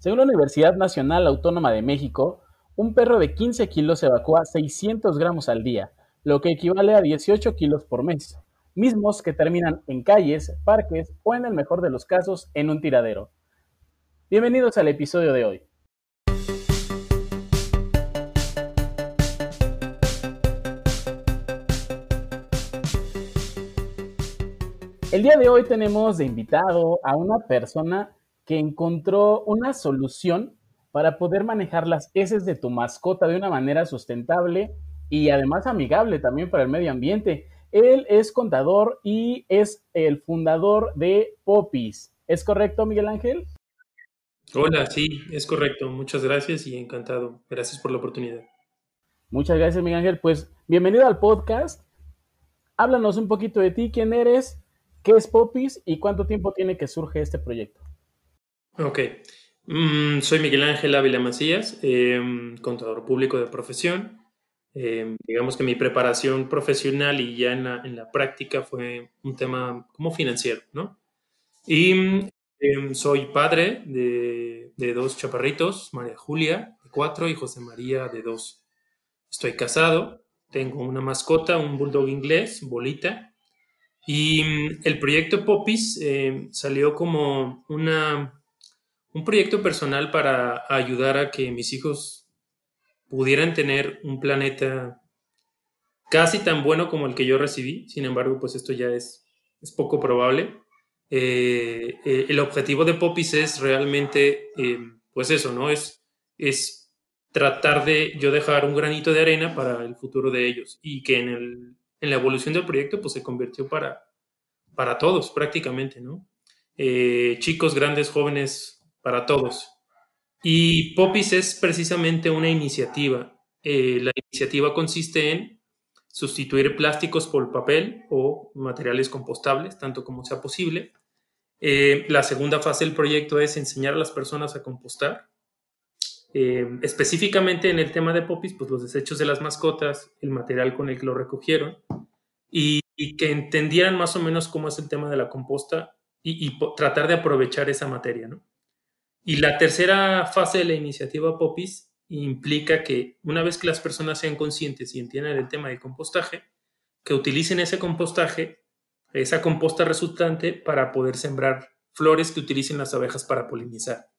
Según la Universidad Nacional Autónoma de México, un perro de 15 kilos evacúa 600 gramos al día, lo que equivale a 18 kilos por mes, mismos que terminan en calles, parques o en el mejor de los casos en un tiradero. Bienvenidos al episodio de hoy. El día de hoy tenemos de invitado a una persona que encontró una solución para poder manejar las heces de tu mascota de una manera sustentable y además amigable también para el medio ambiente. Él es contador y es el fundador de Popis. ¿Es correcto, Miguel Ángel? Hola, sí, es correcto. Muchas gracias y encantado. Gracias por la oportunidad. Muchas gracias, Miguel Ángel. Pues bienvenido al podcast. Háblanos un poquito de ti, quién eres, qué es Popis y cuánto tiempo tiene que surge este proyecto. Ok. Mm, soy Miguel Ángel Ávila Macías, em, contador público de profesión. Em, digamos que mi preparación profesional y ya en la, práctica fue un tema como financiero, ¿no? Y em, soy padre de, de, dos chaparritos, María Julia, de cuatro, y José María, de dos. Estoy casado, tengo una mascota, un bulldog inglés, Bolita. Y el proyecto Popis salió como una un proyecto personal para ayudar a que mis hijos pudieran tener un planeta casi tan bueno como el que yo recibí. Sin embargo, pues esto ya es, es poco probable. Eh, eh, el objetivo de Popis es realmente, eh, pues eso, ¿no? Es, es tratar de yo dejar un granito de arena para el futuro de ellos y que en, el, en la evolución del proyecto pues se convirtió para, para todos prácticamente, ¿no? chicos, grandes, jóvenes, para todos. Y Popis es precisamente una iniciativa. Eh, la iniciativa consiste en sustituir plásticos por papel o materiales compostables, tanto como sea posible. Eh, la segunda fase del proyecto es enseñar a las personas a compostar. Eh, específicamente en el tema de Popis, pues los desechos de las mascotas, el material con el que lo recogieron, y, que entendieran más o menos cómo es el tema de la composta y, y tratar de aprovechar esa materia, ¿no? Y la tercera fase de la iniciativa Popis implica que una vez que las personas sean conscientes y entiendan el tema del compostaje, que utilicen ese compostaje, esa composta resultante para poder sembrar flores que utilicen las abejas para polinizar.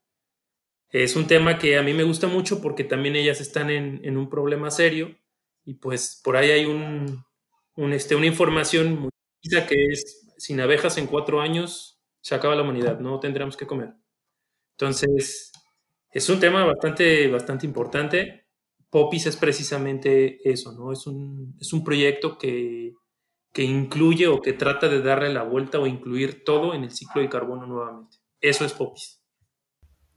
Es un tema que a mí me gusta mucho porque también ellas están en, un problema serio y pues por ahí hay un, este, una información muy que es sin abejas en cuatro años se acaba la humanidad, no tendremos que comer. Entonces, es un tema bastante, bastante importante. Popis es precisamente eso, ¿no? Es un, es un proyecto que, que incluye o que trata de darle la vuelta o incluir todo en el ciclo de carbono nuevamente. Eso es Popis.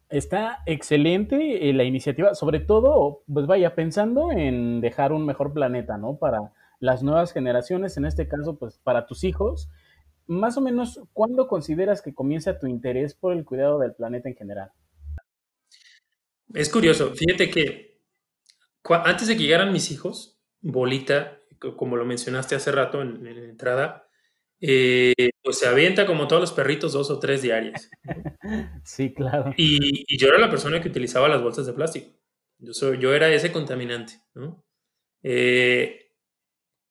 Está excelente eh, la iniciativa, sobre todo, pues vaya, pensando en dejar un mejor planeta, ¿no? Para las nuevas generaciones, en este caso, pues para tus hijos, más o menos, ¿cuándo consideras que comienza tu interés por el cuidado del planeta en general? Es curioso, fíjate que antes de que llegaran mis hijos, Bolita, como lo mencionaste hace rato en, la entrada, eh, pues se avienta como todos los perritos dos o tres diarias. Sí, claro. Y, yo era la persona que utilizaba las bolsas de plástico. Yo, soy, yo era ese contaminante, ¿no? Eh,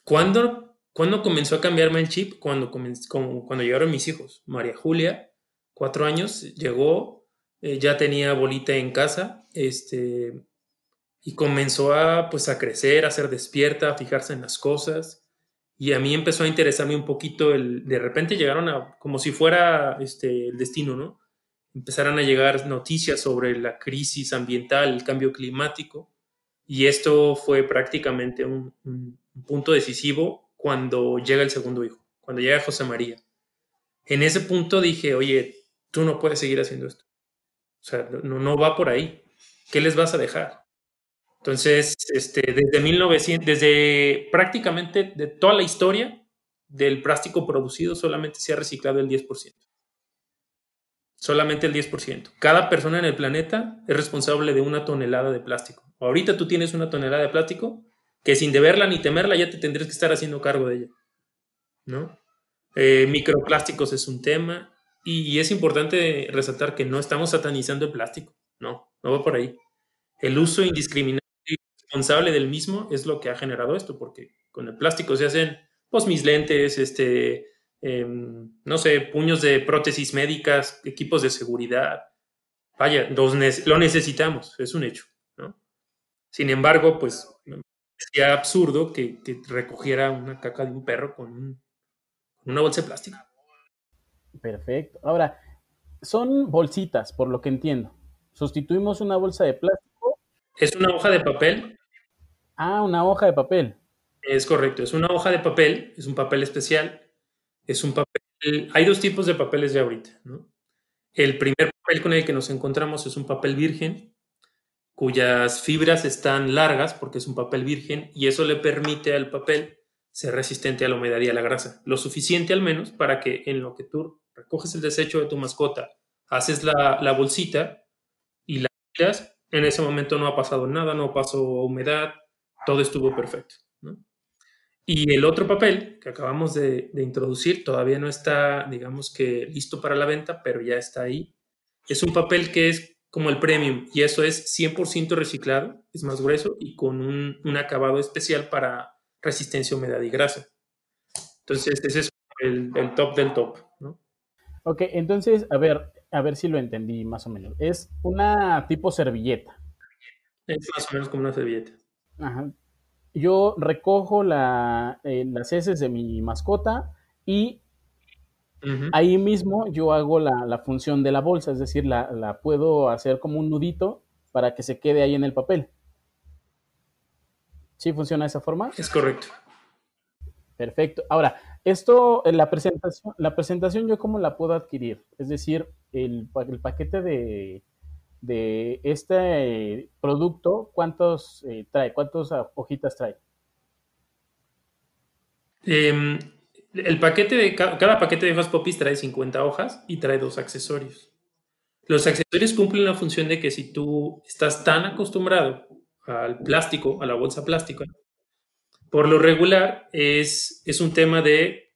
¿Cuándo ¿Cuándo comenzó a cambiarme el chip? Cuando, cuando llegaron mis hijos. María Julia, cuatro años, llegó, eh, ya tenía bolita en casa, este, y comenzó a, pues, a crecer, a ser despierta, a fijarse en las cosas. Y a mí empezó a interesarme un poquito el, de repente llegaron a, como si fuera este, el destino, ¿no? Empezaron a llegar noticias sobre la crisis ambiental, el cambio climático, y esto fue prácticamente un punto decisivo cuando llega el segundo hijo, cuando llega José María. En ese punto dije, oye, tú no puedes seguir haciendo esto. O sea, no, va por ahí. ¿Qué les vas a dejar? Entonces, este, desde 1900, desde prácticamente de toda la historia del plástico producido, solamente se ha reciclado el 10%. Solamente el 10%. Cada persona en el planeta es responsable de una tonelada de plástico. Ahorita tú tienes una tonelada de plástico que sin deberla ni temerla ya te tendrías que estar haciendo cargo de ella, ¿no? Eh, microplásticos es un tema y, es importante resaltar que no estamos satanizando el plástico. No, no va por ahí. El uso indiscriminado y responsable del mismo es lo que ha generado esto, porque con el plástico se hacen pues mis lentes, este, em, no sé, puños de prótesis médicas, equipos de seguridad. Vaya, lo necesitamos, es un hecho. ¿no? Sin embargo, pues sería absurdo que, recogiera una caca de un perro con, una bolsa de plástico. Perfecto. Ahora, son bolsitas, por lo que entiendo. Sustituimos una bolsa de plástico. Es una hoja de papel. Ah, una hoja de papel. Es correcto, es una hoja de papel, es un papel especial, es un papel, hay dos tipos de papeles de ahorita, ¿no? El primer papel con el que nos encontramos es un papel virgen, cuyas fibras están largas porque es un papel virgen y eso le permite al papel ser resistente a la humedad y a la grasa, lo suficiente al menos para que en lo que tú recoges el desecho de tu mascota, haces la, la bolsita y la tiras, en ese momento no ha pasado nada, no pasó humedad, todo estuvo perfecto. Y el otro papel que acabamos de, introducir todavía no está, digamos que, listo para la venta, pero ya está ahí. Es un papel que es como el premium y eso es 100% reciclado, es más grueso y con un, acabado especial para resistencia a humedad y grasa. Entonces, ese es el, top del top, ¿no? Ok, entonces, a ver, a ver si lo entendí más o menos. Es una tipo servilleta. Es más o menos como una servilleta. Ajá yo recojo eh, las heces de mi mascota y ahí mismo yo hago la, función de la bolsa, es decir, la, puedo hacer como un nudito para que se quede ahí en el papel. ¿Sí funciona de esa forma? Es correcto. Perfecto. Ahora, esto, la presentación, la presentación yo cómo la puedo adquirir? Es decir, el paquete de, de este producto, ¿cuántos eh, trae? ¿Cuántas hojitas trae? Em, el paquete de cada paquete de hojas popis trae 50 hojas y trae dos accesorios. Los accesorios cumplen la función de que si tú estás tan acostumbrado al plástico, a la bolsa plástica, por lo regular es, es un tema de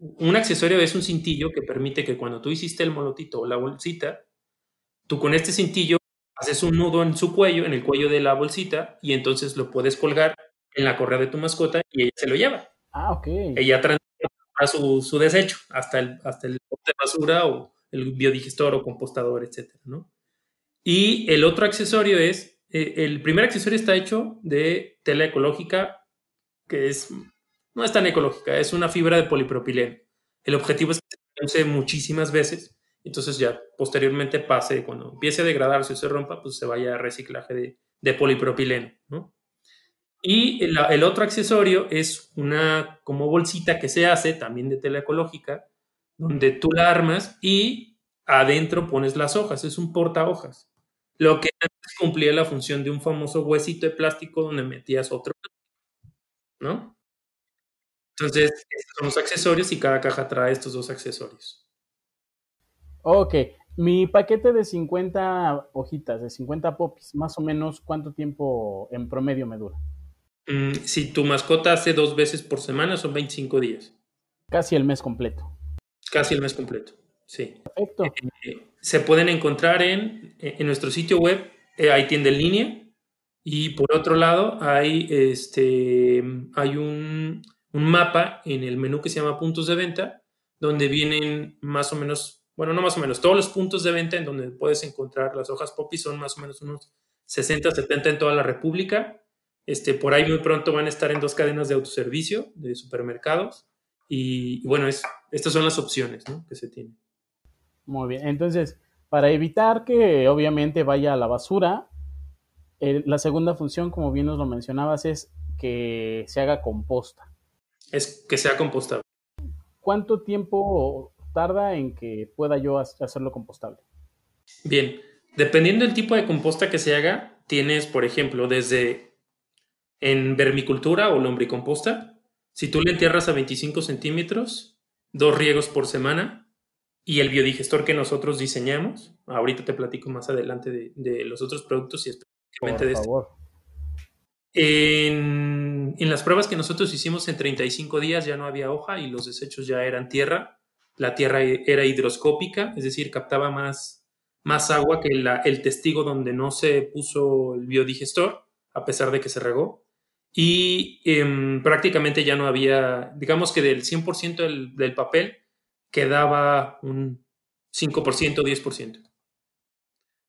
un accesorio es un cintillo que permite que cuando tú hiciste el molotito o la bolsita, Tú con este cintillo haces un nudo en su cuello, en el cuello de la bolsita, y entonces lo puedes colgar en la correa de tu mascota y ella se lo lleva. Ah, ok. Ella transporta su, su desecho hasta el, hasta el de basura o el biodigestor o compostador, etcétera, ¿no? Y el otro accesorio es, eh, el primer accesorio está hecho de tela ecológica, que es, no es tan ecológica, es una fibra de polipropileno. El objetivo es que se use muchísimas veces entonces ya posteriormente pase, cuando empiece a degradarse o se rompa, pues se vaya a reciclaje de, polipropileno, ¿no? Y el, otro accesorio es una como bolsita que se hace también de tela ecológica, donde tú la armas y adentro pones las hojas, es un porta hojas. Lo que antes cumplía la función de un famoso huesito de plástico donde metías otro, ¿no? Entonces, estos son los accesorios y cada caja trae estos dos accesorios. Ok, mi paquete de 50 hojitas, de 50 popis, más o menos, ¿cuánto tiempo en promedio me dura? Mm, si tu mascota hace dos veces por semana, son 25 días. Casi el mes completo. Casi el mes completo, sí. Perfecto. Eh, se pueden encontrar en, en nuestro sitio web, eh, hay tienda en línea, y por otro lado hay, este, hay un, un mapa en el menú que se llama puntos de venta, donde vienen más o menos bueno, no más o menos, todos los puntos de venta en donde puedes encontrar las hojas poppy son más o menos unos 60, 70 en toda la República. Este, por ahí muy pronto van a estar en dos cadenas de autoservicio, de supermercados. Y, bueno, es, estas son las opciones que se tienen. Muy bien, entonces, para evitar que obviamente vaya a la basura, la segunda función, como bien nos lo mencionabas, es que se haga composta. Es que sea compostable. ¿Cuánto tiempo tarda en que pueda yo hacerlo compostable? Bien, dependiendo del tipo de composta que se haga, tienes, por ejemplo, desde en vermicultura o lombricomposta, si tú le entierras a 25 centímetros, dos riegos por semana, y el biodigestor que nosotros diseñamos, ahorita te platico más adelante de, los otros productos y específicamente de este. En, en, las pruebas que nosotros hicimos en 35 días ya no había hoja y los desechos ya eran tierra la Tierra era hidroscópica, es decir, captaba más, más agua que el testigo donde no se puso el biodigestor, a pesar de que se regó. Y em, prácticamente ya no había, digamos que del 100% del, del papel quedaba un 5%, 10%.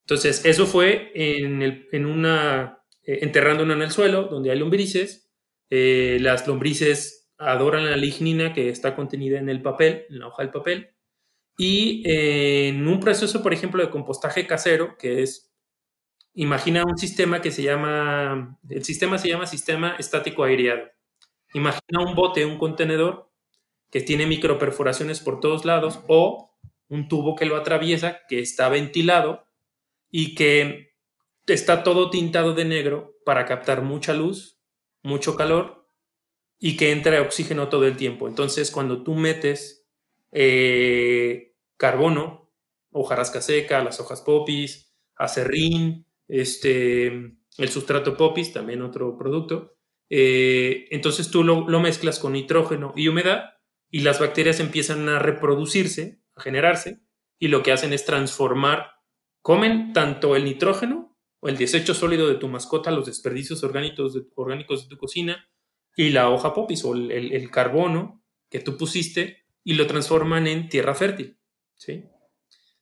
Entonces, eso fue en, en una, eh, enterrándola en el suelo, donde hay lombrices. Eh, las lombrices adoran la lignina que está contenida en el papel, en la hoja del papel. Y eh, en un proceso, por ejemplo, de compostaje casero, que es, imagina un sistema que se llama, el sistema se llama sistema estático aireado. Imagina un bote, un contenedor que tiene microperforaciones por todos lados o un tubo que lo atraviesa, que está ventilado y que está todo tintado de negro para captar mucha luz, mucho calor y que entre oxígeno todo el tiempo. Entonces, cuando tú metes eh, carbono, hojarasca seca, las hojas popis, acerrín, este, el sustrato popis, también otro producto, eh, entonces tú lo, lo mezclas con nitrógeno y humedad y las bacterias empiezan a reproducirse, a generarse, y lo que hacen es transformar Comen tanto el nitrógeno o el desecho sólido de tu mascota, los desperdicios orgánicos de, orgánicos de tu cocina y la hoja popis o el, carbono que tú pusiste y lo transforman en tierra fértil. ¿sí?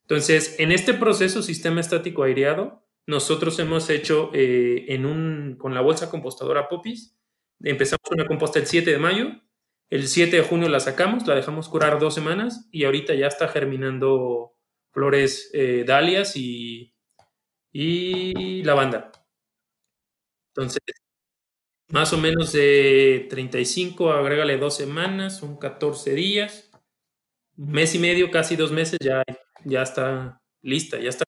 Entonces, en este proceso sistema estático aireado, nosotros hemos hecho eh, con la bolsa compostadora popis, empezamos una composta el 7 de mayo, el 7 de junio la sacamos, la dejamos curar dos semanas y ahorita ya está germinando flores eh, dalias y, y lavanda. Entonces, más o menos de 35, agrégale dos semanas, son 14 días, mes y medio, casi dos meses, ya, ya está lista, ya está.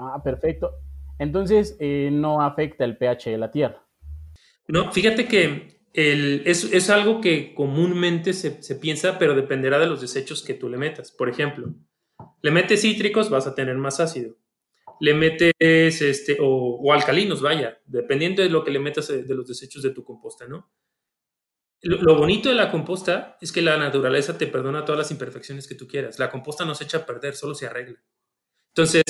Ah, perfecto. Entonces, eh, no afecta el pH de la tierra. No, fíjate que es, algo que comúnmente se, piensa, pero dependerá de los desechos que tú le metas. Por ejemplo, le metes cítricos, vas a tener más ácido. Le metes, este, o, alcalinos, vaya, dependiendo de lo que le metas de, los desechos de tu composta, ¿no? Lo, lo, bonito de la composta es que la naturaleza te perdona todas las imperfecciones que tú quieras. La composta no se echa a perder, solo se arregla. Entonces,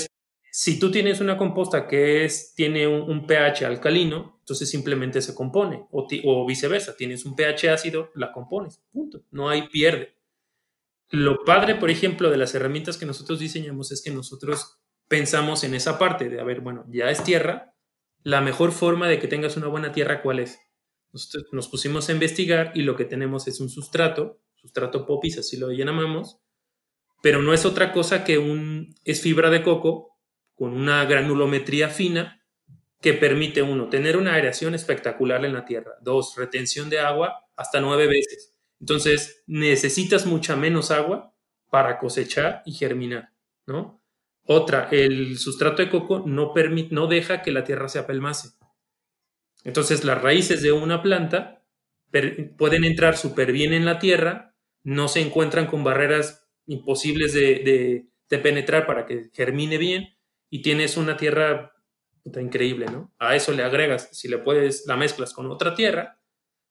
si tú tienes una composta que es, tiene un, pH alcalino, entonces simplemente se compone, o, viceversa, tienes un pH ácido, la compones, punto, no hay pierde. Lo padre, por ejemplo, de las herramientas que nosotros diseñamos es que nosotros pensamos en esa parte de, a ver, bueno, ya es tierra, la mejor forma de que tengas una buena tierra, ¿cuál es? Nosotros nos pusimos a investigar y lo que tenemos es un sustrato, sustrato popis, así lo llamamos, pero no es otra cosa que un, es fibra de coco con una granulometría fina que permite, uno, tener una aireación espectacular en la tierra, dos, retención de agua hasta nueve veces. Entonces, necesitas mucha menos agua para cosechar y germinar, ¿no? Otra, el sustrato de coco no, permite, no deja que la tierra se apelmace. Entonces, las raíces de una planta pueden entrar súper bien en la tierra, no se encuentran con barreras imposibles de penetrar para que germine bien, y tienes una tierra increíble, ¿no? A eso le agregas, si le puedes, la mezclas con otra tierra,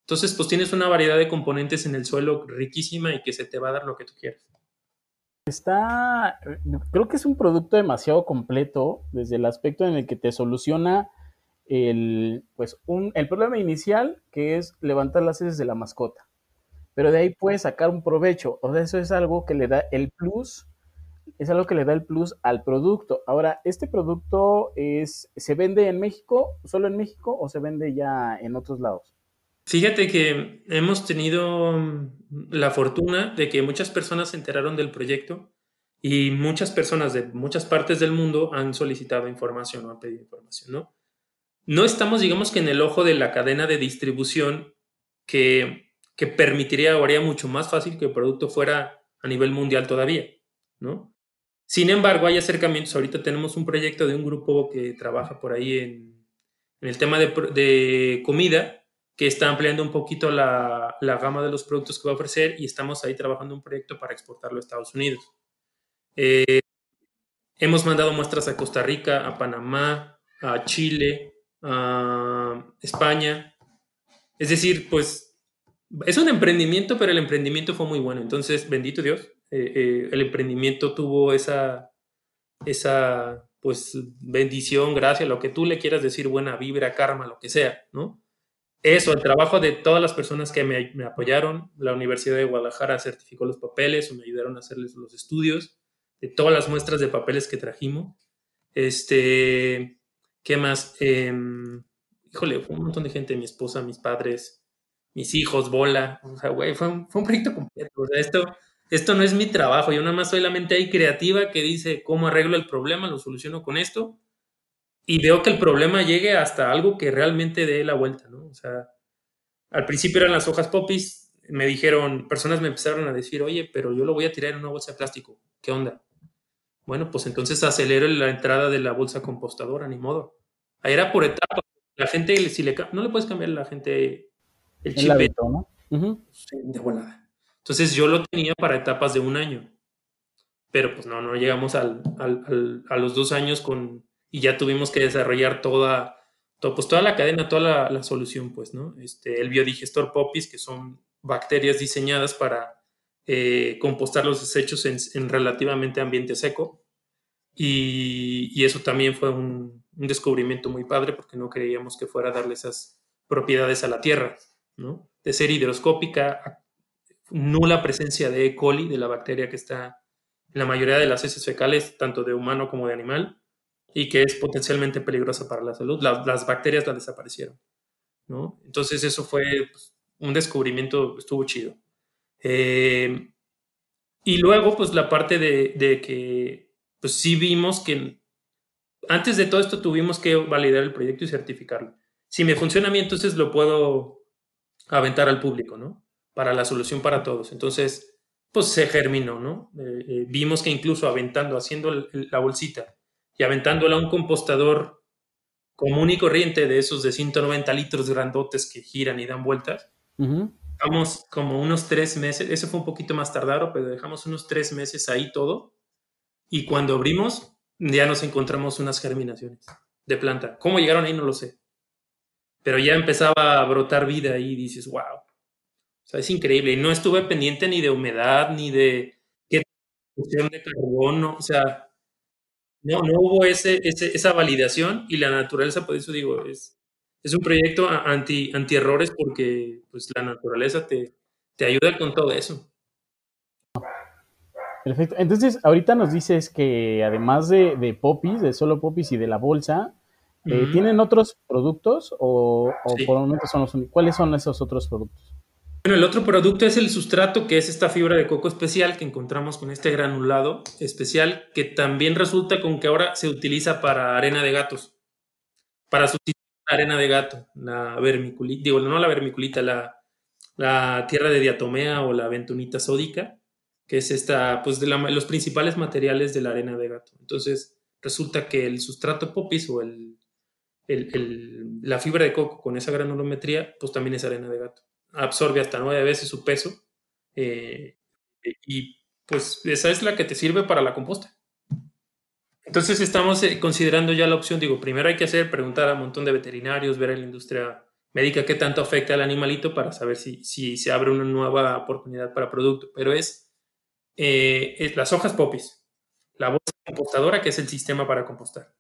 entonces pues tienes una variedad de componentes en el suelo riquísima y que se te va a dar lo que tú quieras. Está, creo que es un producto demasiado completo desde el aspecto en el que te soluciona el, pues un, el problema inicial que es levantar las heces de la mascota. Pero de ahí puedes sacar un provecho. O sea, eso es algo que le da el plus es algo que le da el plus al producto. Ahora, ¿este producto es, se vende en México, solo en México, o se vende ya en otros lados? Fíjate que hemos tenido la fortuna de que muchas personas se enteraron del proyecto y muchas personas de muchas partes del mundo han solicitado información o han pedido información, ¿no? No estamos, digamos que en el ojo de la cadena de distribución que, que permitiría o haría mucho más fácil que el producto fuera a nivel mundial todavía, ¿no? Sin embargo, hay acercamientos. Ahorita tenemos un proyecto de un grupo que trabaja por ahí en, el tema de, comida, que está ampliando un poquito la, gama de los productos que va a ofrecer y estamos ahí trabajando un proyecto para exportarlo a Estados Unidos. Eh, hemos mandado muestras a Costa Rica, a Panamá, a Chile, a España. Es decir, pues es un emprendimiento, pero el emprendimiento fue muy bueno. Entonces, bendito Dios, eh, eh, el emprendimiento tuvo esa, esa pues bendición, gracia, lo que tú le quieras decir, buena vibra, karma, lo que sea, ¿no? Eso, el trabajo de todas las personas que me, apoyaron, la Universidad de Guadalajara certificó los papeles o me ayudaron a hacerles los estudios, de todas las muestras de papeles que trajimos. Este, ¿qué más? Eh, híjole, fue un montón de gente, mi esposa, mis padres, mis hijos, bola, o sea, güey, fue un, fue un proyecto completo, o sea, esto, esto no es mi trabajo, yo nada más soy la mente ahí creativa que dice cómo arreglo el problema, lo soluciono con esto, y veo que el problema llegue hasta algo que realmente dé la vuelta, ¿no? O sea, al principio eran las hojas popis, me dijeron, personas me empezaron a decir, oye, pero yo lo voy a tirar en una bolsa de plástico, ¿qué onda? Bueno, pues entonces acelero la entrada de la bolsa compostadora, ni modo. Ahí era por etapas. La gente, si le, no le puedes cambiar a la gente el chip. El ¿no? De volada. Entonces yo lo tenía para etapas de un año. Pero pues no, no llegamos al, al, a los dos años con, y ya tuvimos que desarrollar toda, todo, pues toda la cadena, toda la, la, solución, pues, ¿no? Este, el biodigestor Popis, que son bacterias diseñadas para eh, compostar los desechos en, en, relativamente ambiente seco. Y, y eso también fue un, un, descubrimiento muy padre porque no creíamos que fuera a darle esas propiedades a la tierra, ¿no? De ser hidroscópica, nula presencia de E. coli, de la bacteria que está en la mayoría de las heces fecales, tanto de humano como de animal, y que es potencialmente peligrosa para la salud. La, las bacterias las desaparecieron, ¿no? Entonces eso fue pues, un descubrimiento, estuvo chido. Eh, y luego, pues la parte de, de, que, pues sí vimos que antes de todo esto tuvimos que validar el proyecto y certificarlo. Si me funciona a mí, entonces lo puedo aventar al público, ¿no? Para la solución para todos. Entonces, pues se germinó, ¿no? Eh, eh, vimos que incluso aventando, haciendo la bolsita y aventándola a un compostador común y corriente de esos de 190 litros grandotes que giran y dan vueltas, uh -huh. dejamos como unos tres meses, eso fue un poquito más tardado, pero dejamos unos tres meses ahí todo, y cuando abrimos ya nos encontramos unas germinaciones de planta. ¿Cómo llegaron ahí? No lo sé. Pero ya empezaba a brotar vida y dices, wow. O sea, es increíble. Y no estuve pendiente ni de humedad, ni de qué de carbono. O sea, no, no hubo ese, ese, esa validación y la naturaleza, por eso digo, es, es un proyecto anti, anti errores porque pues, la naturaleza te, te ayuda con todo eso. Perfecto. Entonces, ahorita nos dices que además de, de popis, de solo popis y de la bolsa, eh. ¿tienen otros productos o, o sí. por el momento son los únicos? ¿Cuáles son esos otros productos? Bueno, el otro producto es el sustrato, que es esta fibra de coco especial que encontramos con este granulado especial, que también resulta con que ahora se utiliza para arena de gatos, para sustituir la arena de gato, la vermiculita, digo, no la vermiculita, la, la tierra de diatomea o la bentonita sódica, que es esta, pues de los principales materiales de la arena de gato. Entonces, resulta que el sustrato popis o el, el, la fibra de coco con esa granulometría, pues también es arena de gato absorbe hasta nueve veces su peso eh, y pues esa es la que te sirve para la composta. Entonces estamos eh, considerando ya la opción, digo, primero hay que hacer, preguntar a un montón de veterinarios, ver en la industria médica qué tanto afecta al animalito para saber si, si se abre una nueva oportunidad para producto, pero es, eh, las hojas popis, la bolsa compostadora que es el sistema para compostar,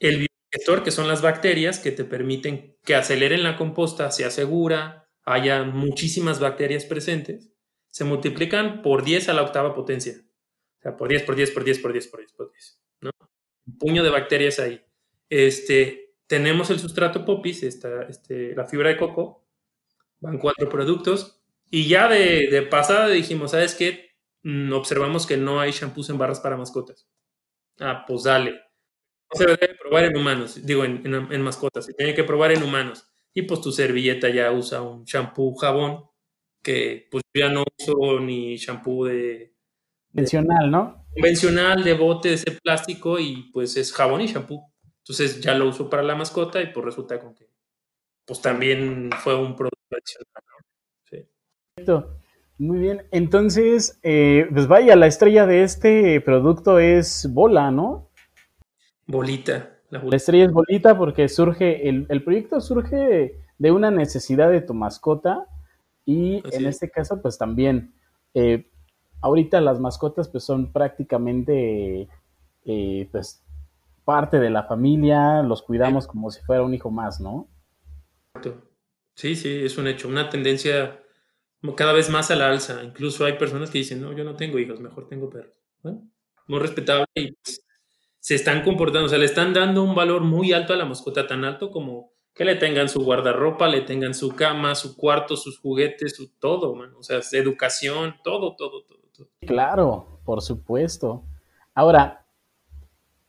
el biodigestor que son las bacterias que te permiten que aceleren la composta, se asegura, haya muchísimas bacterias presentes, se multiplican por 10 a la octava potencia. O sea, por 10, por 10, por 10, por 10, por 10, por 10. ¿no? Un puño de bacterias ahí. Este, tenemos el sustrato popis, esta, este, la fibra de coco, van cuatro productos, y ya de, de pasada dijimos, ¿sabes qué? Mm, observamos que no hay shampoos en barras para mascotas. Ah, pues dale. No se debe probar en humanos, digo, en, en, en mascotas, se tiene que probar en humanos y pues tu servilleta ya usa un shampoo jabón que pues ya no uso ni shampoo de convencional, ¿no? Convencional de bote de ese plástico y pues es jabón y shampoo. Entonces ya lo uso para la mascota y pues resulta con que pues también fue un producto adicional, ¿no? Sí. Perfecto. Muy bien. Entonces, eh, pues vaya, la estrella de este producto es bola, ¿no? Bolita. La, la, estrella es bolita porque surge, el, el, proyecto surge de una necesidad de tu mascota y Así en es. este caso pues también, eh, ahorita las mascotas pues son prácticamente eh, pues parte de la familia, los cuidamos como si fuera un hijo más, ¿no? Sí, sí, es un hecho, una tendencia cada vez más a la alza. Incluso hay personas que dicen, no, yo no tengo hijos, mejor tengo perros. Bueno, muy respetable y pues, se están comportando, o sea, le están dando un valor muy alto a la mascota, tan alto como que le tengan su guardarropa, le tengan su cama, su cuarto, sus juguetes, su todo, man. O sea, educación, todo, todo, todo, todo. Claro, por supuesto. Ahora,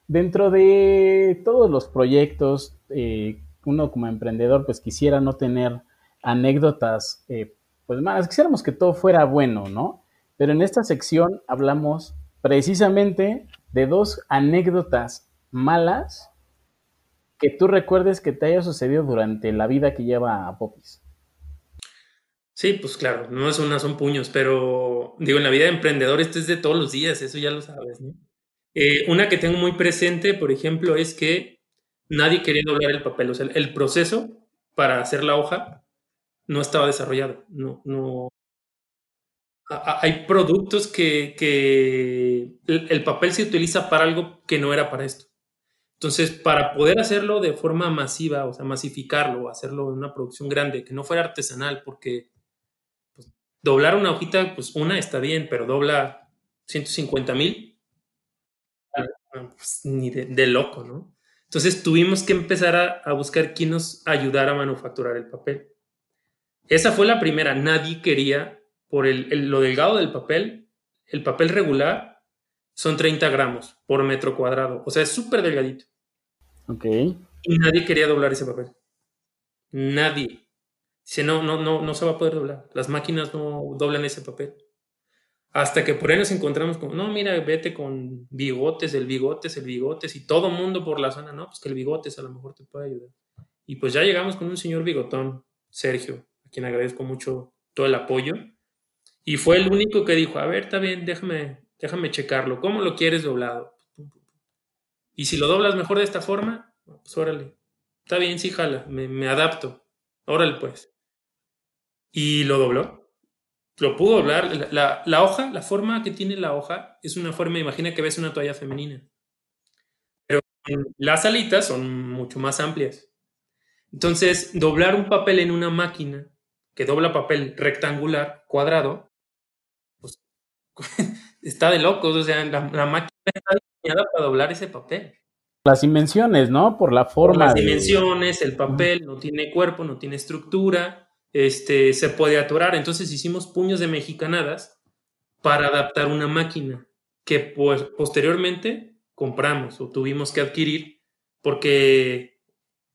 dentro de todos los proyectos, eh, uno como emprendedor, pues quisiera no tener anécdotas, eh, pues más, quisiéramos que todo fuera bueno, ¿no? Pero en esta sección hablamos precisamente de dos anécdotas malas que tú recuerdes que te haya sucedido durante la vida que lleva a Popis. Sí, pues claro, no es una, son puños, pero digo, en la vida de emprendedor esto es de todos los días, eso ya lo sabes, ¿no? Eh, una que tengo muy presente, por ejemplo, es que nadie quería doblar el papel, o sea, el proceso para hacer la hoja no estaba desarrollado, no, no. Hay productos que, el papel se utiliza para algo que no era para esto. Entonces, para poder hacerlo de forma masiva, o sea, masificarlo, hacerlo en una producción grande, que no fuera artesanal, porque pues, doblar una hojita, pues una está bien, pero dobla 150 mil, pues, ni de, loco, ¿no? Entonces tuvimos que empezar a, buscar quién nos ayudara a manufacturar el papel. Esa fue la primera, nadie quería, por el, lo delgado del papel, el papel regular son 30 gramos por metro cuadrado, o sea, es súper delgadito. Ok. Y nadie quería doblar ese papel. Nadie. Dice, no, no, no, no se va a poder doblar. Las máquinas no doblan ese papel. Hasta que por ahí nos encontramos con, no, mira, vete con bigotes, el bigotes, el bigotes, y todo mundo por la zona, no, pues que el bigotes a lo mejor te puede ayudar. Y pues ya llegamos con un señor bigotón, Sergio, a quien agradezco mucho todo el apoyo. Y fue el único que dijo, a ver, está bien, déjame, déjame checarlo. ¿Cómo lo quieres doblado? Y si lo doblas mejor de esta forma, pues órale. Está bien, sí, jala, me, adapto. Órale, pues. Y lo dobló. Lo pudo doblar. La, hoja, la forma que tiene la hoja es una forma, imagina que ves una toalla femenina. Pero las alitas son mucho más amplias. Entonces, doblar un papel en una máquina que dobla papel rectangular, cuadrado, está de locos. O sea, la, la máquina está para doblar ese papel. Las dimensiones, ¿no? Por la forma. las dimensiones, el papel no tiene cuerpo, no tiene estructura, este, se puede atorar. Entonces hicimos puños de mexicanadas para adaptar una máquina que pues, posteriormente compramos o tuvimos que adquirir porque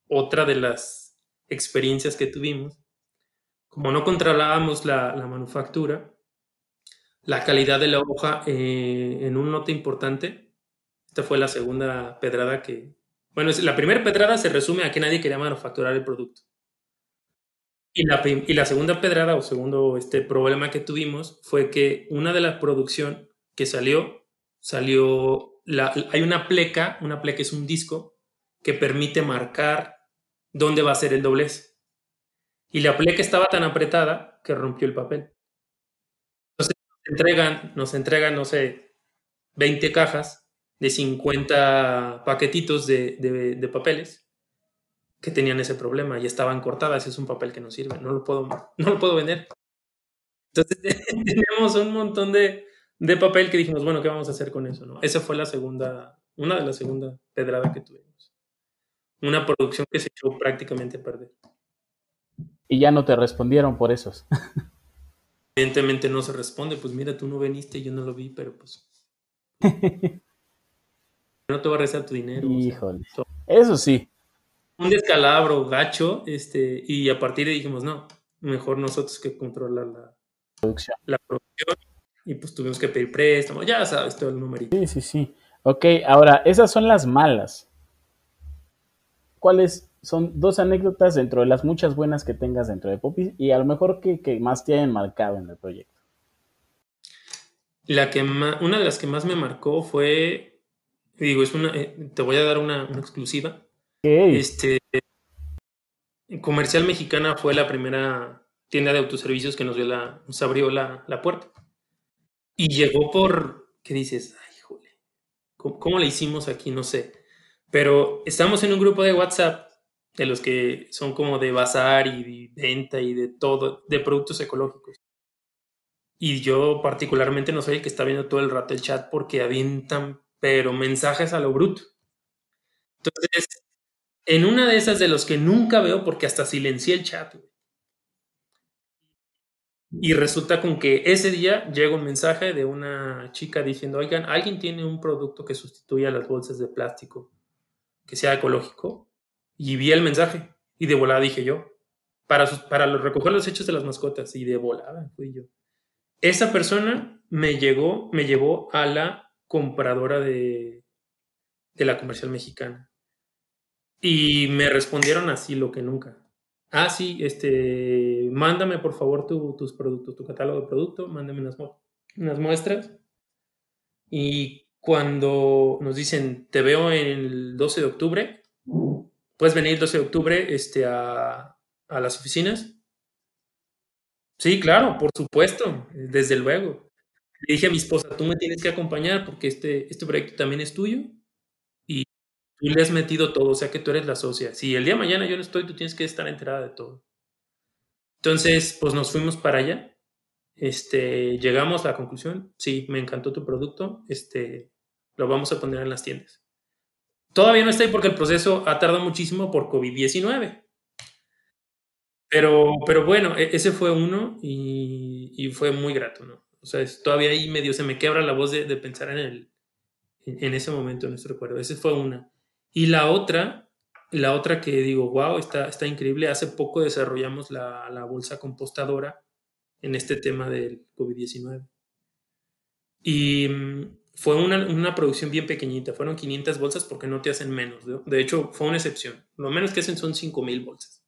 otra de las experiencias que tuvimos, como no controlábamos la, manufactura, la calidad de la hoja eh, en un lote importante, esta fue la segunda pedrada que... Bueno, la primera pedrada se resume a que nadie quería manufacturar el producto. Y la, y la segunda pedrada o segundo este problema que tuvimos fue que una de la producción que salió, salió, la, hay una pleca, una pleca es un disco que permite marcar dónde va a ser el doblez. Y la pleca estaba tan apretada que rompió el papel. Entregan, nos entregan, no sé, 20 cajas de 50 paquetitos de, papeles que tenían ese problema y estaban cortadas. Es un papel que no sirve, no lo puedo, no lo puedo vender. Entonces tenemos un montón de, papel que dijimos, bueno, ¿qué vamos a hacer con eso? ¿no? Esa fue la segunda, una de las segundas pedradas que tuvimos. Una producción que se echó prácticamente a perder. Y ya no te respondieron por esos. Evidentemente no se responde, pues mira, tú no veniste, yo no lo vi, pero pues no te va a rezar tu dinero. Híjole. Eso sí. Un descalabro gacho, este, y a partir de ahí dijimos, no, mejor nosotros que controlar la producción. La producción. Y pues tuvimos que pedir préstamo, ya sabes todo el numerito. Sí, sí, sí. Ok, ahora, esas son las malas. ¿Cuáles son dos anécdotas dentro de las muchas buenas que tengas dentro de Popis y a lo mejor que, que más te hayan marcado en el proyecto? La que una de las que más me marcó fue digo, es una, eh, te voy a dar una, exclusiva. Este, Comercial Mexicana fue la primera tienda de autoservicios que nos, dio la, nos abrió la, puerta. Y llegó por, ¿qué dices? Ay, jole. ¿Cómo, le hicimos aquí? No sé. Pero estamos en un grupo de WhatsApp de los que son como de bazar y de venta y de todo, de productos ecológicos. Y yo particularmente no soy el que está viendo todo el rato el chat porque avientan, pero mensajes a lo bruto. Entonces, en una de esas de los que nunca veo porque hasta silencié el chat, y resulta con que ese día llega un mensaje de una chica diciendo, oigan, ¿alguien tiene un producto que sustituya las bolsas de plástico que sea ecológico? Y vi el mensaje y de volada dije yo, para, para recoger los hechos de las mascotas y de volada fui yo. Esa persona me llegó, me llevó a la compradora de, de la comercial mexicana. Y me respondieron así lo que nunca. Ah, sí, este, mándame por favor tus productos, tu catálogo de producto, mándame unas, unas muestras. Y cuando nos dicen, te veo el 12 de octubre, puedes venir el 12 de octubre este, a, a las oficinas. Sí, claro, por supuesto, desde luego. Le dije a mi esposa, tú me tienes que acompañar porque este, este proyecto también es tuyo Tú le has metido todo, o sea que tú eres la socia. Si el día de mañana yo no estoy, tú tienes que estar enterada de todo. Entonces, pues nos fuimos para allá. Este, llegamos a la conclusión, sí, me encantó tu producto, este, lo vamos a poner en las tiendas. Todavía no está ahí porque el proceso ha tardado muchísimo por COVID-19. Pero, pero bueno, e, ese fue uno y, fue muy grato, ¿no? O sea, todavía ahí medio se me quebra la voz de, pensar en, el, en, en, ese momento, en nuestro recuerdo. Ese fue una. Y la otra, la otra que digo, wow, está, está increíble. Hace poco desarrollamos la, la bolsa compostadora en este tema del COVID-19. Y mm, fue una, una, producción bien pequeñita, fueron 500 bolsas porque no te hacen menos. De hecho, fue una excepción. Lo menos que hacen son 5000 bolsas.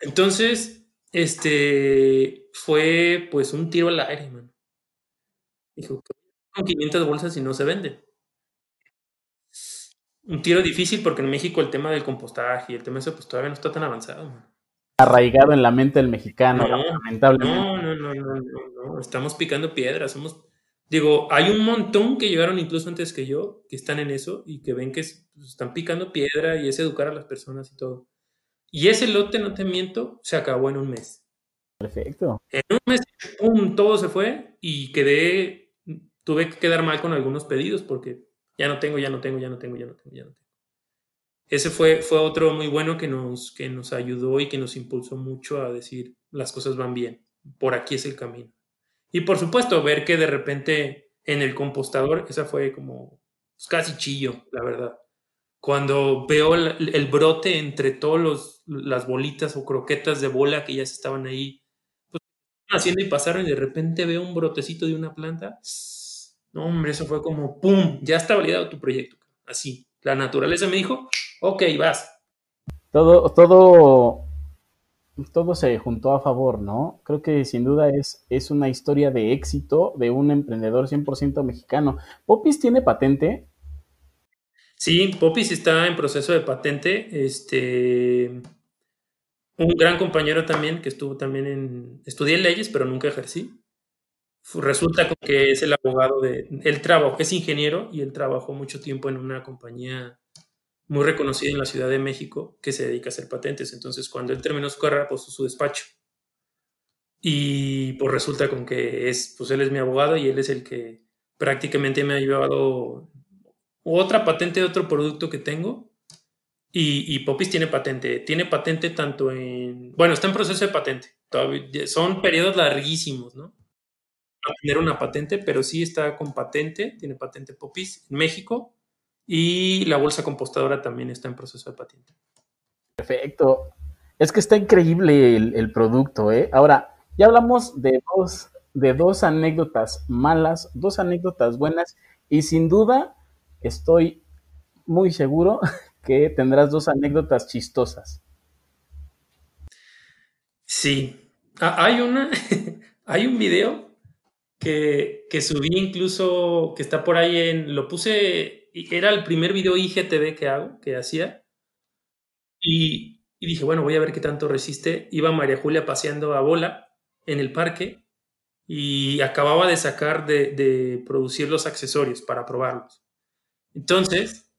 Entonces, este fue pues un tiro al aire, man. Dijo, con 500 bolsas y no se venden un tiro difícil porque en México el tema del compostaje y el tema de eso pues todavía no está tan avanzado. Arraigado en la mente del mexicano, lamentablemente. No, no, no, no, no, estamos picando piedras, somos... Digo, hay un montón que llegaron incluso antes que yo, que están en eso y que ven que pues, están picando piedra y es educar a las personas y todo. Y ese lote, no te miento, se acabó en un mes. Perfecto. En un mes, pum, todo se fue y quedé, tuve que quedar mal con algunos pedidos porque ya no tengo, ya no tengo, ya no tengo, ya no tengo, ya no tengo. Ese fue, fue otro muy bueno que nos, que nos ayudó y que nos impulsó mucho a decir las cosas van bien, por aquí es el camino. Y por supuesto, ver que de repente en el compostador, esa fue como pues, casi chillo, la verdad. Cuando veo el, brote entre todas las bolitas o croquetas de bola que ya se estaban ahí pues, haciendo y pasaron y de repente veo un brotecito de una planta, no, hombre, eso fue como, ¡pum! Ya está validado tu proyecto. Así. La naturaleza me dijo, ok, vas. Todo, todo, todo se juntó a favor, ¿no? Creo que sin duda es, es una historia de éxito de un emprendedor 100% mexicano. ¿Popis tiene patente? Sí, Popis está en proceso de patente. Este, un gran compañero también que estuvo también en, estudié leyes, pero nunca ejercí resulta que es el abogado de, él trabajó, es ingeniero y él trabajó mucho tiempo en una compañía muy reconocida en la Ciudad de México que se dedica a hacer patentes. Entonces, cuando él terminó su carrera, puso su despacho. Y pues resulta con que es, pues él es mi abogado y él es el que prácticamente me ha llevado otra patente de otro producto que tengo. Y, y Popis tiene patente. Tiene patente tanto en, bueno, está en proceso de patente. Todavía, son periodos larguísimos, ¿no? a tener una patente, pero sí está con patente, tiene patente Popis en México y la bolsa compostadora también está en proceso de patente. Perfecto. Es que está increíble el, producto, ¿eh? Ahora, ya hablamos de dos, de dos anécdotas malas, dos anécdotas buenas y sin duda estoy muy seguro que tendrás dos anécdotas chistosas. Sí, ah, hay una, hay un video que, que subí incluso, que está por ahí en, lo puse, era el primer video IGTV que hago, que hacía, y, dije, bueno, voy a ver qué tanto resiste. Iba María Julia paseando a bola en el parque, y acababa de sacar de, producir los accesorios para probarlos. Entonces,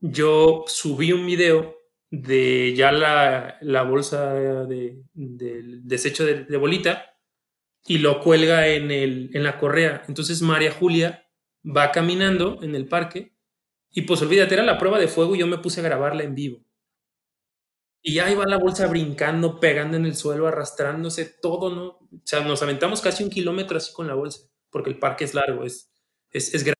yo subí un video de ya la, bolsa de, del desecho de, bolita y lo cuelga en, el, en la correa. Entonces María Julia va caminando en el parque y pues olvídate, era la prueba de fuego y yo me puse a grabarla en vivo. Y ahí va la bolsa brincando, pegando en el suelo, arrastrándose, todo, ¿no? O sea, nos aventamos casi un kilómetro así con la bolsa, porque el parque es largo, es, es, es grande.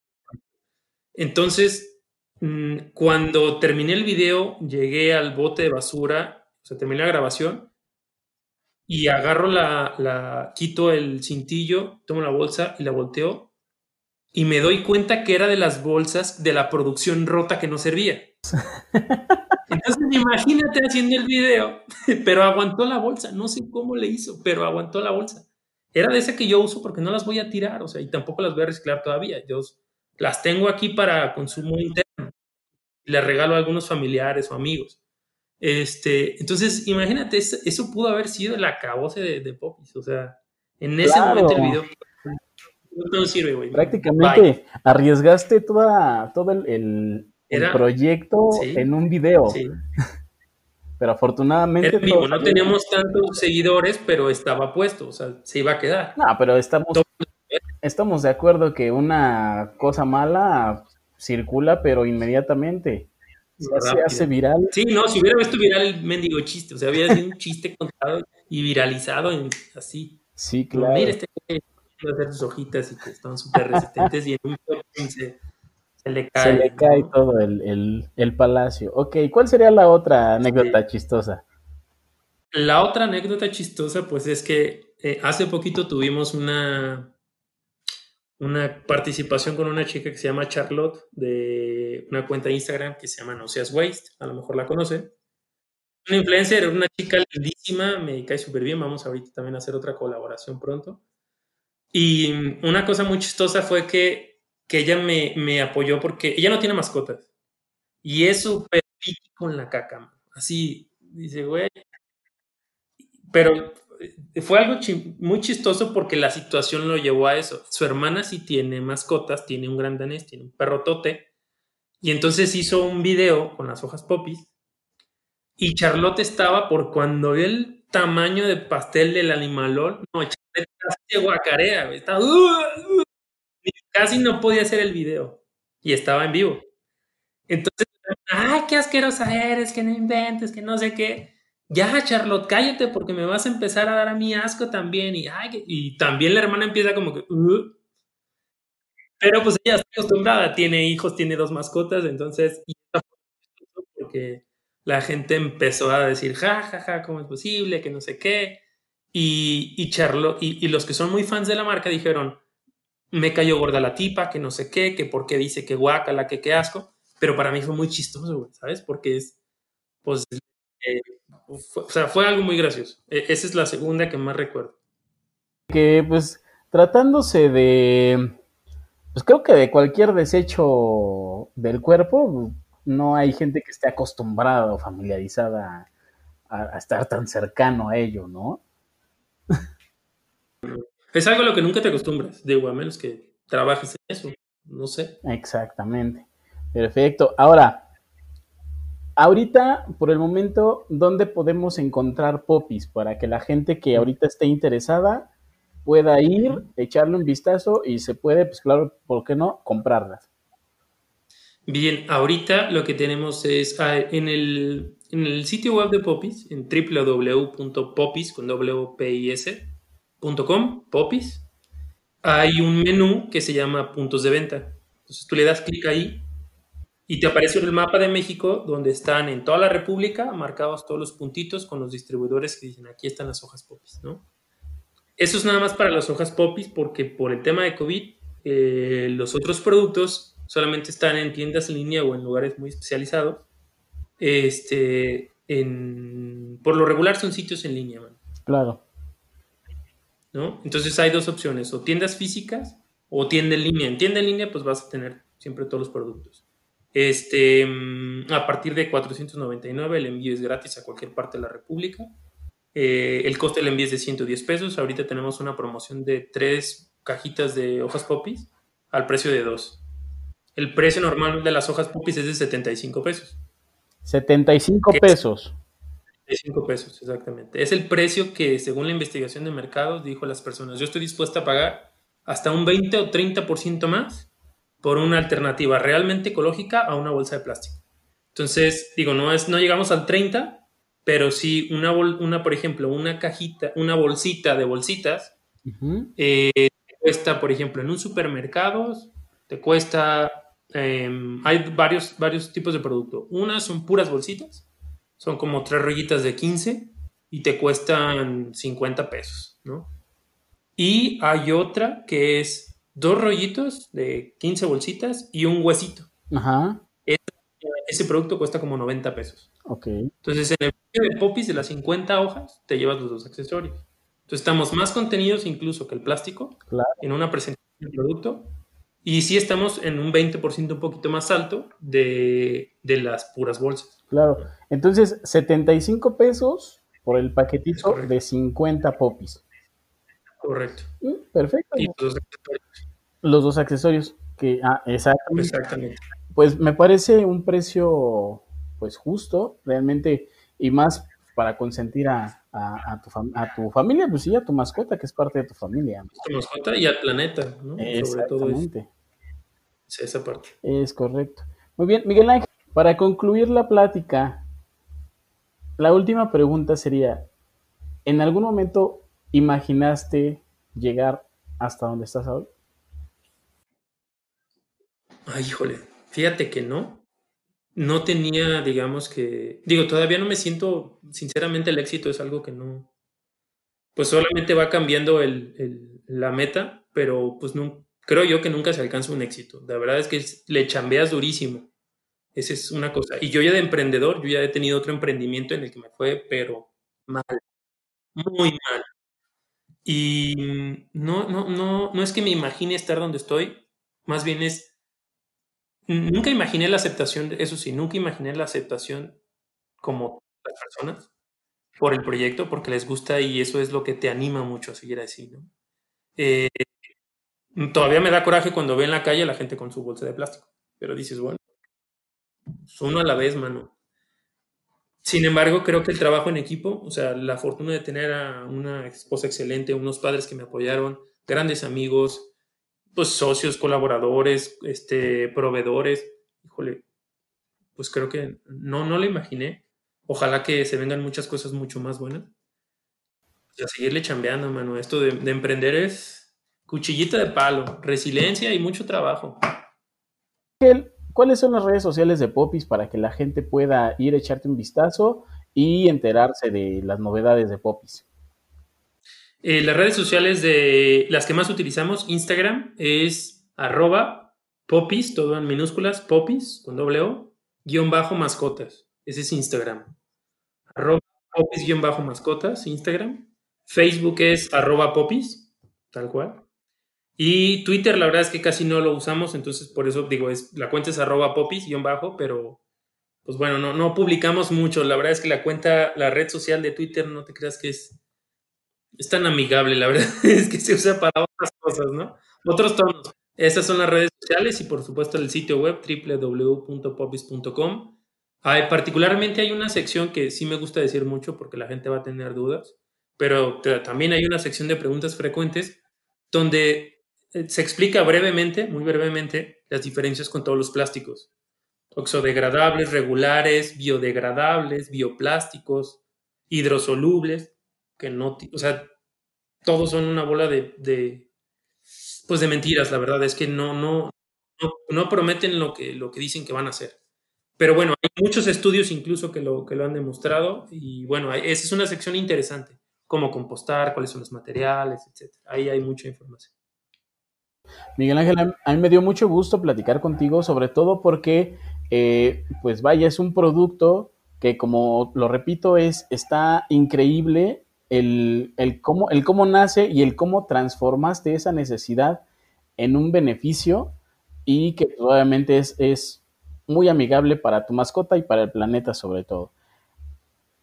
Entonces, mm, cuando terminé el video, llegué al bote de basura, o sea, terminé la grabación, y agarro la, la, quito el cintillo, tomo la bolsa y la volteo, y me doy cuenta que era de las bolsas de la producción rota que no servía. Entonces imagínate haciendo el video, pero aguantó la bolsa, no sé cómo le hizo, pero aguantó la bolsa. Era de esa que yo uso porque no las voy a tirar, o sea, y tampoco las voy a reciclar todavía. Yo las tengo aquí para consumo interno. Y les regalo a algunos familiares o amigos. Este, entonces, imagínate, eso, pudo haber sido el acabose de, de Popis, o sea, en ese momento el video no sirve, güey. Prácticamente arriesgaste toda, todo el el proyecto en un video. Pero afortunadamente. no teníamos tantos seguidores, pero estaba puesto, o sea, se iba a quedar. No, pero estamos, estamos de acuerdo que una cosa mala circula, pero inmediatamente. Se hace viral. Sí, no, si hubiera visto viral el mendigo chiste, o sea, había sido un chiste contado y viralizado en, así. Sí, claro. Mira, este hacer sus hojitas y que están súper resistentes y en un se, se le cae, todo el, palacio. Ok, ¿cuál sería la otra anécdota chistosa? La otra anécdota chistosa, pues es que eh, hace poquito tuvimos una, una participación con una chica que se llama Charlotte, de una cuenta de Instagram que se llama No Seas Waste, a lo mejor la conoce. Una influencer, una chica lindísima, me cae súper bien, vamos ahorita también a hacer otra colaboración pronto. Y una cosa muy chistosa fue que que ella me, me, apoyó porque ella no tiene mascotas. Y es súper con la caca. Así, dice, güey. Pero eh, fue algo muy chistoso porque la situación lo llevó a eso. Su hermana sí tiene mascotas, tiene un gran danés, tiene un perrotote. Y entonces hizo un video con las hojas popis. Y Charlotte estaba por cuando vio el tamaño de pastel del animalón. No, Casi guacarea, Estaba, uh, uh, casi no podía hacer el video y estaba en vivo. Entonces, ay, qué asquerosa eres, que no inventes, que no sé qué. Ya, Charlotte, cállate porque me vas a empezar a dar a mí asco también. Y, también la hermana empieza como que... Uh". Pero pues ella está acostumbrada, tiene hijos, tiene dos mascotas, entonces... la gente empezó a decir, ja, ja, ja, ¿cómo es posible? Que no sé qué. Y, y Charlotte, y, los que son muy fans de la marca dijeron, me cayó gorda la tipa, que no sé qué, que por qué dice que guacala, que qué asco, pero para mí fue muy chistoso, ¿sabes? Porque es, pues, eh, o sea, fue algo muy gracioso. E, esa es la segunda que más recuerdo. Que, pues, tratándose de, pues creo que de cualquier desecho del cuerpo, no hay gente que esté acostumbrada o familiarizada a estar tan cercano a ello, ¿no? Es algo a lo que nunca te acostumbras, digo, a menos que trabajes en eso, no sé. Exactamente. Perfecto. Ahora, ahorita, por el momento, ¿dónde podemos encontrar popis para que la gente que ahorita esté interesada pueda ir, echarle un vistazo y se puede, pues claro, ¿por qué no? Comprarlas. Bien, ahorita lo que tenemos es ah, en el, en el sitio web de Popis, en www.popis con .com, Popis, hay un menú que se llama puntos de venta. Entonces tú le das clic ahí y te aparece el mapa de México donde están en toda la República marcados todos los puntitos con los distribuidores que dicen aquí están las hojas Popis, ¿no? Eso es nada más para las hojas Popis porque por el tema de COVID eh, los otros productos solamente están en tiendas en línea o en lugares muy especializados. Este, por lo regular son sitios en línea. Claro. Entonces hay dos opciones, o tiendas físicas o tienda en línea. En tienda en línea pues vas a tener siempre todos los productos. Este, mm, a partir de 499 el envío es gratis a cualquier parte de la República. Eh, el coste del envío es de 110 pesos. Ahorita tenemos una promoción de tres cajitas de hojas popis al precio de dos. El precio normal de las hojas popis es de 75 pesos. 75 pesos. 75 pesos, exactamente. Es el precio que, según la investigación de mercado, dijo las personas. Yo estoy dispuesta a pagar hasta un 20 o 30% más por una alternativa realmente ecológica a una bolsa de plástico. Entonces, digo, no, es, no llegamos al 30, pero sí una, una por ejemplo, una cajita, una bolsita de bolsitas, eh, cuesta, por ejemplo, en un supermercado, te cuesta, em, hay varios, varios tipos de producto. Unas son puras bolsitas, son como tres rollitas de 15 y te cuestan 50 pesos, ¿no? Y hay otra que es dos rollitos de 15 bolsitas y un huesito. Ajá. Ese, producto cuesta como 90 pesos. Ok. Entonces, en el precio de popis de las 50 hojas, te llevas los dos accesorios. Entonces, estamos más contenidos incluso que el plástico en una presentación del producto. Y sí estamos en un 20% un poquito más alto de, de, las puras bolsas. Claro. Entonces, 75 pesos por el paquetito de 50 popis. Correcto. Mm, perfecto. Y los dos accesorios. Los dos accesorios. Que, ah, exactamente. Exactamente. Pues me parece un precio pues justo, realmente, y más para consentir a, a, tu, a tu familia, pues sí, a tu mascota, que es parte de tu familia. Tu mascota y al planeta, ¿no? Exactamente. es, esa parte. Es correcto. Muy bien, Miguel Ángel, para concluir la plática, la última pregunta sería, ¿en algún momento imaginaste llegar hasta donde estás hoy? Ay, híjole, fíjate que no. No tenía, digamos que, digo, todavía no me siento, sinceramente el éxito es algo que no, pues solamente va cambiando el, la meta, pero pues no, creo yo que nunca se alcanza un éxito. La verdad es que le chambeas durísimo. Esa es una cosa. Y yo ya de emprendedor, yo ya he tenido otro emprendimiento en el que me fue, pero mal, muy mal. Y no, no, no, no es que me imagine estar donde estoy, más bien es, nunca imaginé la aceptación, eso sí, nunca imaginé la aceptación como las personas por el proyecto, porque les gusta y eso es lo que te anima mucho a seguir así, ¿no? Eh, todavía me da coraje cuando ve en la calle a la gente con su bolsa de plástico, pero dices, bueno, uno a la vez, mano. Sin embargo, creo que el trabajo en equipo, o sea, la fortuna de tener a una esposa excelente, unos padres que me apoyaron, grandes amigos, pues socios, colaboradores, este, proveedores, híjole, pues creo que no, no lo imaginé. Ojalá que se vengan muchas cosas mucho más buenas. Y a seguirle chambeando, mano. Esto de, de emprender es cuchillita de palo, resiliencia y mucho trabajo. ¿Cuáles son las redes sociales de Popis para que la gente pueda ir a echarte un vistazo y enterarse de las novedades de Popis? Eh, las redes sociales de las que más utilizamos, Instagram es arroba popis, todo en minúsculas, popis, con doble O, guion bajo mascotas. Ese es Instagram. Arroba popis guion bajo mascotas, Instagram. Facebook es arroba popis, tal cual. Y Twitter, la verdad es que casi no lo usamos, entonces por eso digo, es, la cuenta es arroba popis-bajo, pero pues bueno, no, no publicamos mucho. La verdad es que la cuenta, la red social de Twitter, no te creas que es, es tan amigable, la verdad es que se usa para otras cosas, ¿no? Otros tonos. Esas son las redes sociales y por supuesto el sitio web www.popis.com. Particularmente hay una sección que sí me gusta decir mucho porque la gente va a tener dudas, pero también hay una sección de preguntas frecuentes donde se explica brevemente, muy brevemente, las diferencias con todos los plásticos. Oxodegradables, regulares, biodegradables, bioplásticos, hidrosolubles, que no, o sea, todos son una bola de, pues de mentiras, la verdad es que no, no, no, prometen lo que, lo que dicen que van a hacer. Pero bueno, hay muchos estudios incluso que lo, que lo han demostrado y bueno, esa es una sección interesante, cómo compostar, cuáles son los materiales, etc. Ahí hay mucha información. Miguel Ángel, a mí me dio mucho gusto platicar contigo, sobre todo porque, eh, pues vaya, es un producto que, como lo repito, es, está increíble el, cómo, el cómo nace y el cómo transformaste esa necesidad en un beneficio y que obviamente es, es muy amigable para tu mascota y para el planeta sobre todo.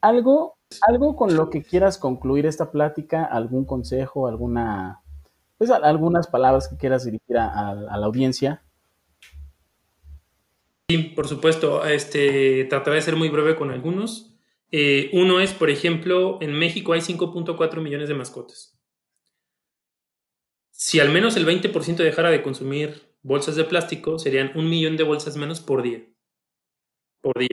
algo, algo con lo que quieras concluir esta plática, algún consejo, alguna, pues algunas palabras que quieras dirigir a, la audiencia. Sí, por supuesto. Este, trataré de ser muy breve con algunos. Eh, uno es, por ejemplo, en México hay 5.4 millones de mascotas. Si al menos el 20% dejara de consumir bolsas de plástico, serían un millón de bolsas menos por día. Por día.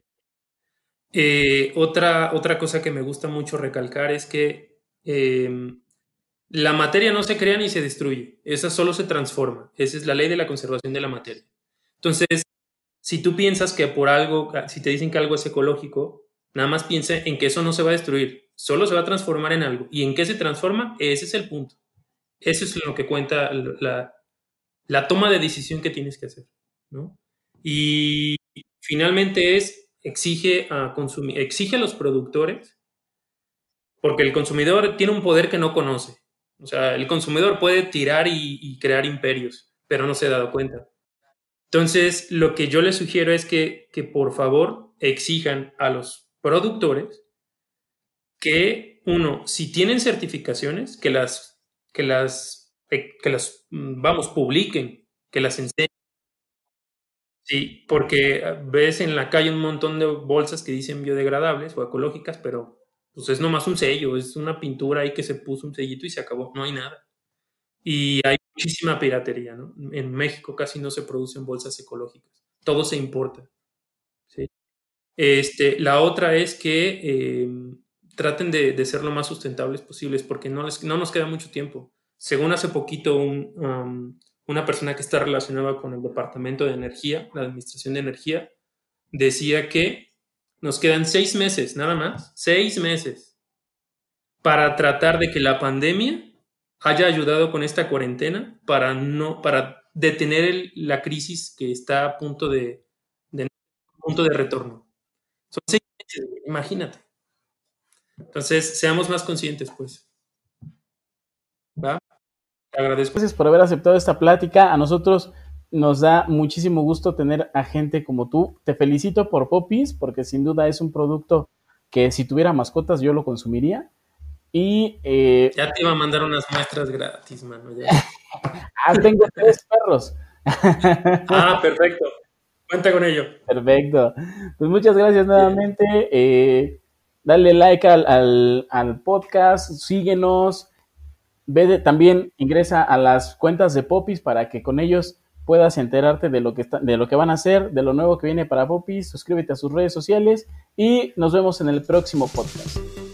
Eh, otra, otra cosa que me gusta mucho recalcar es que em, la materia no se crea ni se destruye, esa solo se transforma. Esa es la ley de la conservación de la materia. Entonces, si tú piensas que por algo, si te dicen que algo es ecológico, nada más piensa en que eso no se va a destruir, solo se va a transformar en algo. ¿Y en qué se transforma? Ese es el punto. Eso es lo que cuenta la, toma de decisión que tienes que hacer. Y finalmente es exige a, exige a los productores, porque el consumidor tiene un poder que no conoce. O sea, el consumidor puede tirar y, crear imperios, pero no se ha dado cuenta. Entonces, lo que yo les sugiero es que, que por favor exijan a los productores que, uno, si tienen certificaciones, que las, que las, que las, vamos, publiquen, que las enseñen Sí, porque ves en la calle un montón de bolsas que dicen biodegradables o ecológicas, pero pues es nomás un sello, es una pintura ahí que se puso un sellito y se acabó, no hay nada. Y hay muchísima piratería, ¿no? En México casi no se producen bolsas ecológicas, todo se importa. Este, la otra es que em, traten de, ser lo más sustentables posibles porque no, les, no nos queda mucho tiempo. Según hace poquito un una persona que está relacionada con el Departamento de Energía, la Administración de Energía, decía que nos quedan seis meses, nada más, seis meses, para tratar de que la pandemia haya ayudado con esta cuarentena para, no, para detener la crisis que está a punto de, punto de retorno. Son seis meses, imagínate. Entonces, seamos más conscientes, pues. ¿Va? agradezco. Gracias por haber aceptado esta plática. A nosotros nos da muchísimo gusto tener a gente como tú. Te felicito por Popis, porque sin duda es un producto que si tuviera mascotas yo lo consumiría. Y eh, ya te iba a mandar unas muestras gratis, mano. ah, tengo tres perros. ah, perfecto. Cuenta con ello. Perfecto. Pues muchas gracias nuevamente. Eh, dale like al, al podcast, síguenos, Ve también ingresa a las cuentas de Popis para que con ellos puedas enterarte de lo que de lo que van a hacer, de lo nuevo que viene para Popis. Suscríbete a sus redes sociales y nos vemos en el próximo podcast.